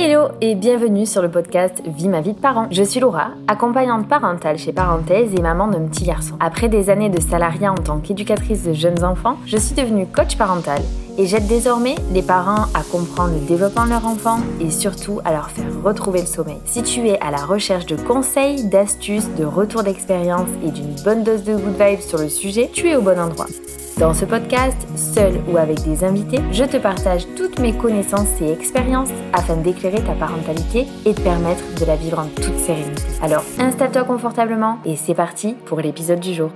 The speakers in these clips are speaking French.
Hello et bienvenue sur le podcast Vie ma vie de parent. Je suis Laura, accompagnante parentale chez Parenthèse et maman d'un petit garçon. Après des années de salariat en tant qu'éducatrice de jeunes enfants, je suis devenue coach parental et j'aide désormais les parents à comprendre le développement de leur enfant et surtout à leur faire retrouver le sommeil. Si tu es à la recherche de conseils, d'astuces, de retours d'expérience et d'une bonne dose de good vibes sur le sujet, tu es au bon endroit. Dans ce podcast, seul ou avec des invités, je te partage toutes mes connaissances et expériences afin d'éclairer ta parentalité et de permettre de la vivre en toute sérénité. Alors installe-toi confortablement et c'est parti pour l'épisode du jour.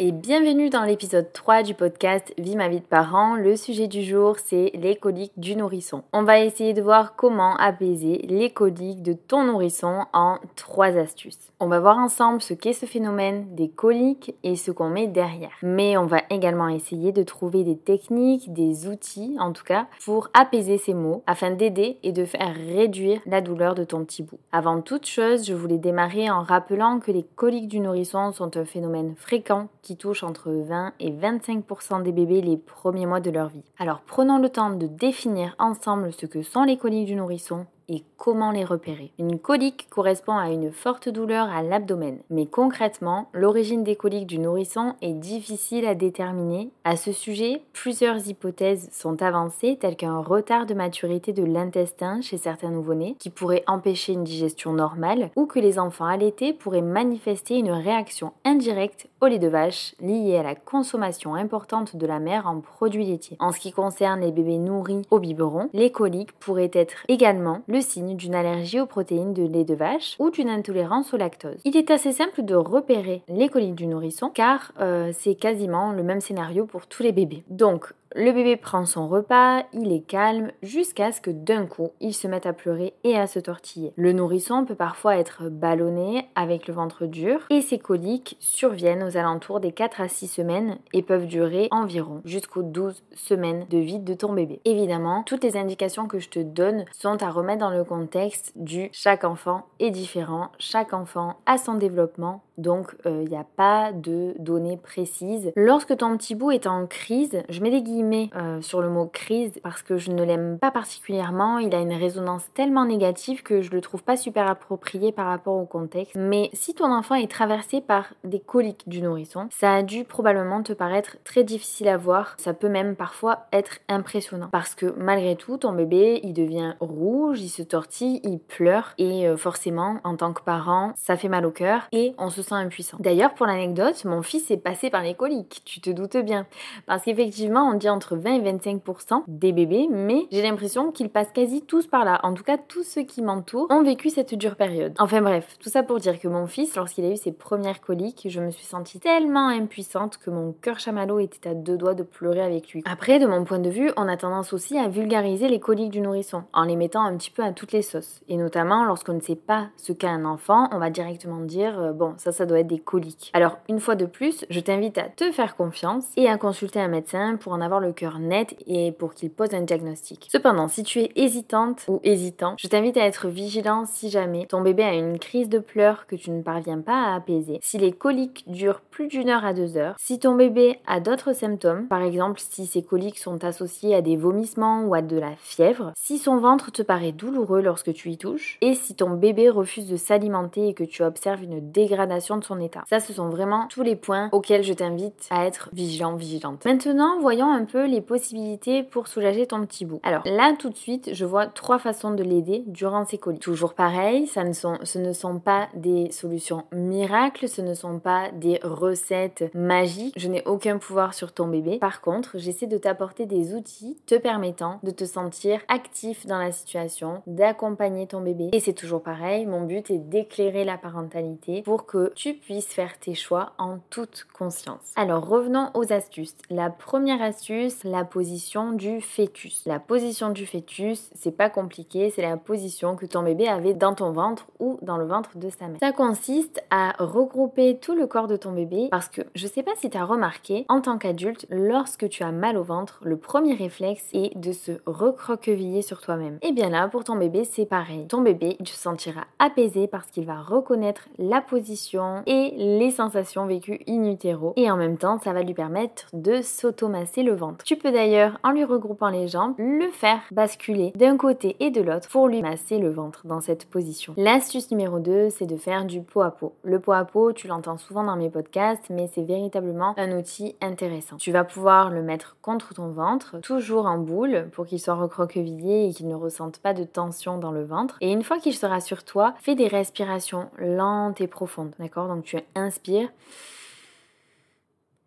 Et bienvenue dans l'épisode 3 du podcast Vie ma vie de parent. Le sujet du jour, c'est les coliques du nourrisson. On va essayer de voir comment apaiser les coliques de ton nourrisson en trois astuces. On va voir ensemble ce qu'est ce phénomène des coliques et ce qu'on met derrière. Mais on va également essayer de trouver des techniques, des outils en tout cas, pour apaiser ces maux afin d'aider et de faire réduire la douleur de ton petit bout. Avant toute chose, je voulais démarrer en rappelant que les coliques du nourrisson sont un phénomène fréquent qui touche entre 20 et 25% des bébés les premiers mois de leur vie. Alors prenons le temps de définir ensemble ce que sont les coliques du nourrisson et comment les repérer. Une colique correspond à une forte douleur à l'abdomen, mais concrètement, l'origine des coliques du nourrisson est difficile à déterminer. À ce sujet, plusieurs hypothèses sont avancées, telles qu'un retard de maturité de l'intestin chez certains nouveau-nés, qui pourrait empêcher une digestion normale, ou que les enfants allaités pourraient manifester une réaction indirecte au lait de vache liée à la consommation importante de la mère en produits laitiers. En ce qui concerne les bébés nourris au biberon, les coliques pourraient être également le signe d'une allergie aux protéines de lait de vache ou d'une intolérance au lactose. Il est assez simple de repérer les coliques du nourrisson car euh, c'est quasiment le même scénario pour tous les bébés. Donc le bébé prend son repas, il est calme, jusqu'à ce que d'un coup, il se mette à pleurer et à se tortiller. Le nourrisson peut parfois être ballonné avec le ventre dur et ces coliques surviennent aux alentours des 4 à 6 semaines et peuvent durer environ jusqu'aux 12 semaines de vie de ton bébé. Évidemment, toutes les indications que je te donne sont à remettre dans le contexte du chaque enfant est différent, chaque enfant a son développement, donc il euh, n'y a pas de données précises. Lorsque ton petit bout est en crise, je mets des guillemets euh, sur le mot crise parce que je ne l'aime pas particulièrement. Il a une résonance tellement négative que je le trouve pas super approprié par rapport au contexte. Mais si ton enfant est traversé par des coliques du nourrisson, ça a dû probablement te paraître très difficile à voir. Ça peut même parfois être impressionnant parce que malgré tout, ton bébé, il devient rouge, il se tortille, il pleure et euh, forcément, en tant que parent, ça fait mal au cœur et on se impuissant. D'ailleurs, pour l'anecdote, mon fils est passé par les coliques, tu te doutes bien. Parce qu'effectivement, on dit entre 20 et 25% des bébés, mais j'ai l'impression qu'ils passent quasi tous par là. En tout cas, tous ceux qui m'entourent ont vécu cette dure période. Enfin bref, tout ça pour dire que mon fils, lorsqu'il a eu ses premières coliques, je me suis sentie tellement impuissante que mon cœur chamallow était à deux doigts de pleurer avec lui. Après, de mon point de vue, on a tendance aussi à vulgariser les coliques du nourrisson en les mettant un petit peu à toutes les sauces. Et notamment, lorsqu'on ne sait pas ce qu'a un enfant, on va directement dire euh, bon, ça, ça doit être des coliques. Alors, une fois de plus, je t'invite à te faire confiance et à consulter un médecin pour en avoir le cœur net et pour qu'il pose un diagnostic. Cependant, si tu es hésitante ou hésitant, je t'invite à être vigilant si jamais ton bébé a une crise de pleurs que tu ne parviens pas à apaiser, si les coliques durent plus d'une heure à deux heures, si ton bébé a d'autres symptômes, par exemple si ces coliques sont associées à des vomissements ou à de la fièvre, si son ventre te paraît douloureux lorsque tu y touches, et si ton bébé refuse de s'alimenter et que tu observes une dégradation de son état. Ça, ce sont vraiment tous les points auxquels je t'invite à être vigilant, vigilante. Maintenant, voyons un peu les possibilités pour soulager ton petit bout. Alors là tout de suite, je vois trois façons de l'aider durant ses colis. Toujours pareil, ça ne sont, ce ne sont pas des solutions miracles, ce ne sont pas des recettes magiques. Je n'ai aucun pouvoir sur ton bébé. Par contre, j'essaie de t'apporter des outils te permettant de te sentir actif dans la situation, d'accompagner ton bébé. Et c'est toujours pareil, mon but est d'éclairer la parentalité pour que tu puisses faire tes choix en toute conscience. Alors revenons aux astuces. La première astuce, la position du fœtus. La position du fœtus, c'est pas compliqué, c'est la position que ton bébé avait dans ton ventre ou dans le ventre de sa mère. Ça consiste à regrouper tout le corps de ton bébé parce que je sais pas si tu as remarqué, en tant qu'adulte, lorsque tu as mal au ventre, le premier réflexe est de se recroqueviller sur toi-même. Et bien là, pour ton bébé, c'est pareil. Ton bébé, il se sentira apaisé parce qu'il va reconnaître la position et les sensations vécues in utero. Et en même temps, ça va lui permettre de s'automasser le ventre. Tu peux d'ailleurs, en lui regroupant les jambes, le faire basculer d'un côté et de l'autre pour lui masser le ventre dans cette position. L'astuce numéro 2, c'est de faire du pot à pot. Le pot à pot, tu l'entends souvent dans mes podcasts, mais c'est véritablement un outil intéressant. Tu vas pouvoir le mettre contre ton ventre, toujours en boule, pour qu'il soit recroquevillé et qu'il ne ressente pas de tension dans le ventre. Et une fois qu'il sera sur toi, fais des respirations lentes et profondes. D'accord? Donc tu inspires.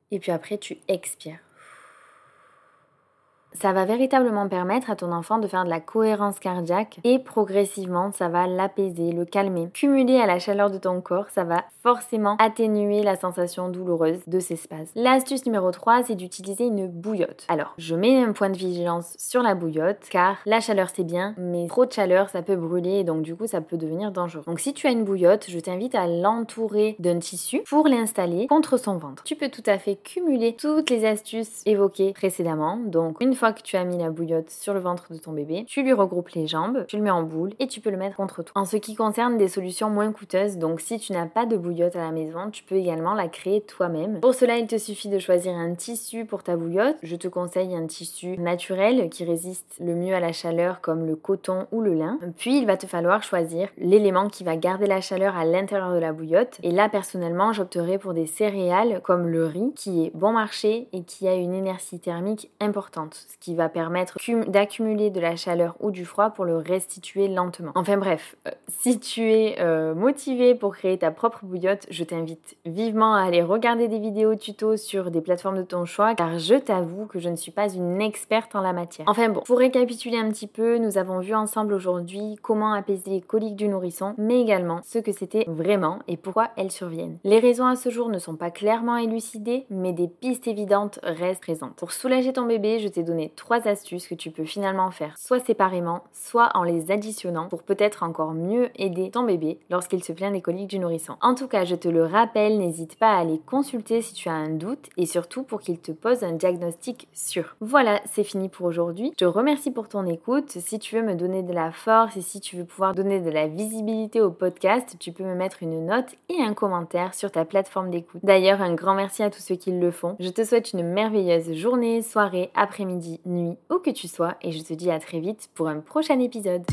Et puis après, tu expires. Ça va véritablement permettre à ton enfant de faire de la cohérence cardiaque et progressivement ça va l'apaiser, le calmer. Cumulé à la chaleur de ton corps, ça va forcément atténuer la sensation douloureuse de ces spasmes. L'astuce numéro 3, c'est d'utiliser une bouillotte. Alors, je mets un point de vigilance sur la bouillotte car la chaleur c'est bien, mais trop de chaleur ça peut brûler et donc du coup ça peut devenir dangereux. Donc si tu as une bouillotte, je t'invite à l'entourer d'un tissu pour l'installer contre son ventre. Tu peux tout à fait cumuler toutes les astuces évoquées précédemment. Donc une fois que tu as mis la bouillotte sur le ventre de ton bébé, tu lui regroupes les jambes, tu le mets en boule et tu peux le mettre contre toi. En ce qui concerne des solutions moins coûteuses, donc si tu n'as pas de bouillotte à la maison, tu peux également la créer toi-même. Pour cela, il te suffit de choisir un tissu pour ta bouillotte. Je te conseille un tissu naturel qui résiste le mieux à la chaleur comme le coton ou le lin. Puis il va te falloir choisir l'élément qui va garder la chaleur à l'intérieur de la bouillotte. Et là, personnellement, j'opterai pour des céréales comme le riz qui est bon marché et qui a une énergie thermique importante ce qui va permettre d'accumuler de la chaleur ou du froid pour le restituer lentement. Enfin bref, euh, si tu es euh, motivé pour créer ta propre bouillotte, je t'invite vivement à aller regarder des vidéos tuto sur des plateformes de ton choix car je t'avoue que je ne suis pas une experte en la matière. Enfin bon, pour récapituler un petit peu, nous avons vu ensemble aujourd'hui comment apaiser les coliques du nourrisson, mais également ce que c'était vraiment et pourquoi elles surviennent. Les raisons à ce jour ne sont pas clairement élucidées, mais des pistes évidentes restent présentes. Pour soulager ton bébé, je t'ai donné trois astuces que tu peux finalement faire soit séparément, soit en les additionnant pour peut-être encore mieux aider ton bébé lorsqu'il se plaint des coliques du nourrisson. En tout cas, je te le rappelle, n'hésite pas à aller consulter si tu as un doute et surtout pour qu'il te pose un diagnostic sûr. Voilà, c'est fini pour aujourd'hui. Je te remercie pour ton écoute. Si tu veux me donner de la force et si tu veux pouvoir donner de la visibilité au podcast, tu peux me mettre une note et un commentaire sur ta plateforme d'écoute. D'ailleurs, un grand merci à tous ceux qui le font. Je te souhaite une merveilleuse journée, soirée, après-midi nuit, où que tu sois, et je te dis à très vite pour un prochain épisode.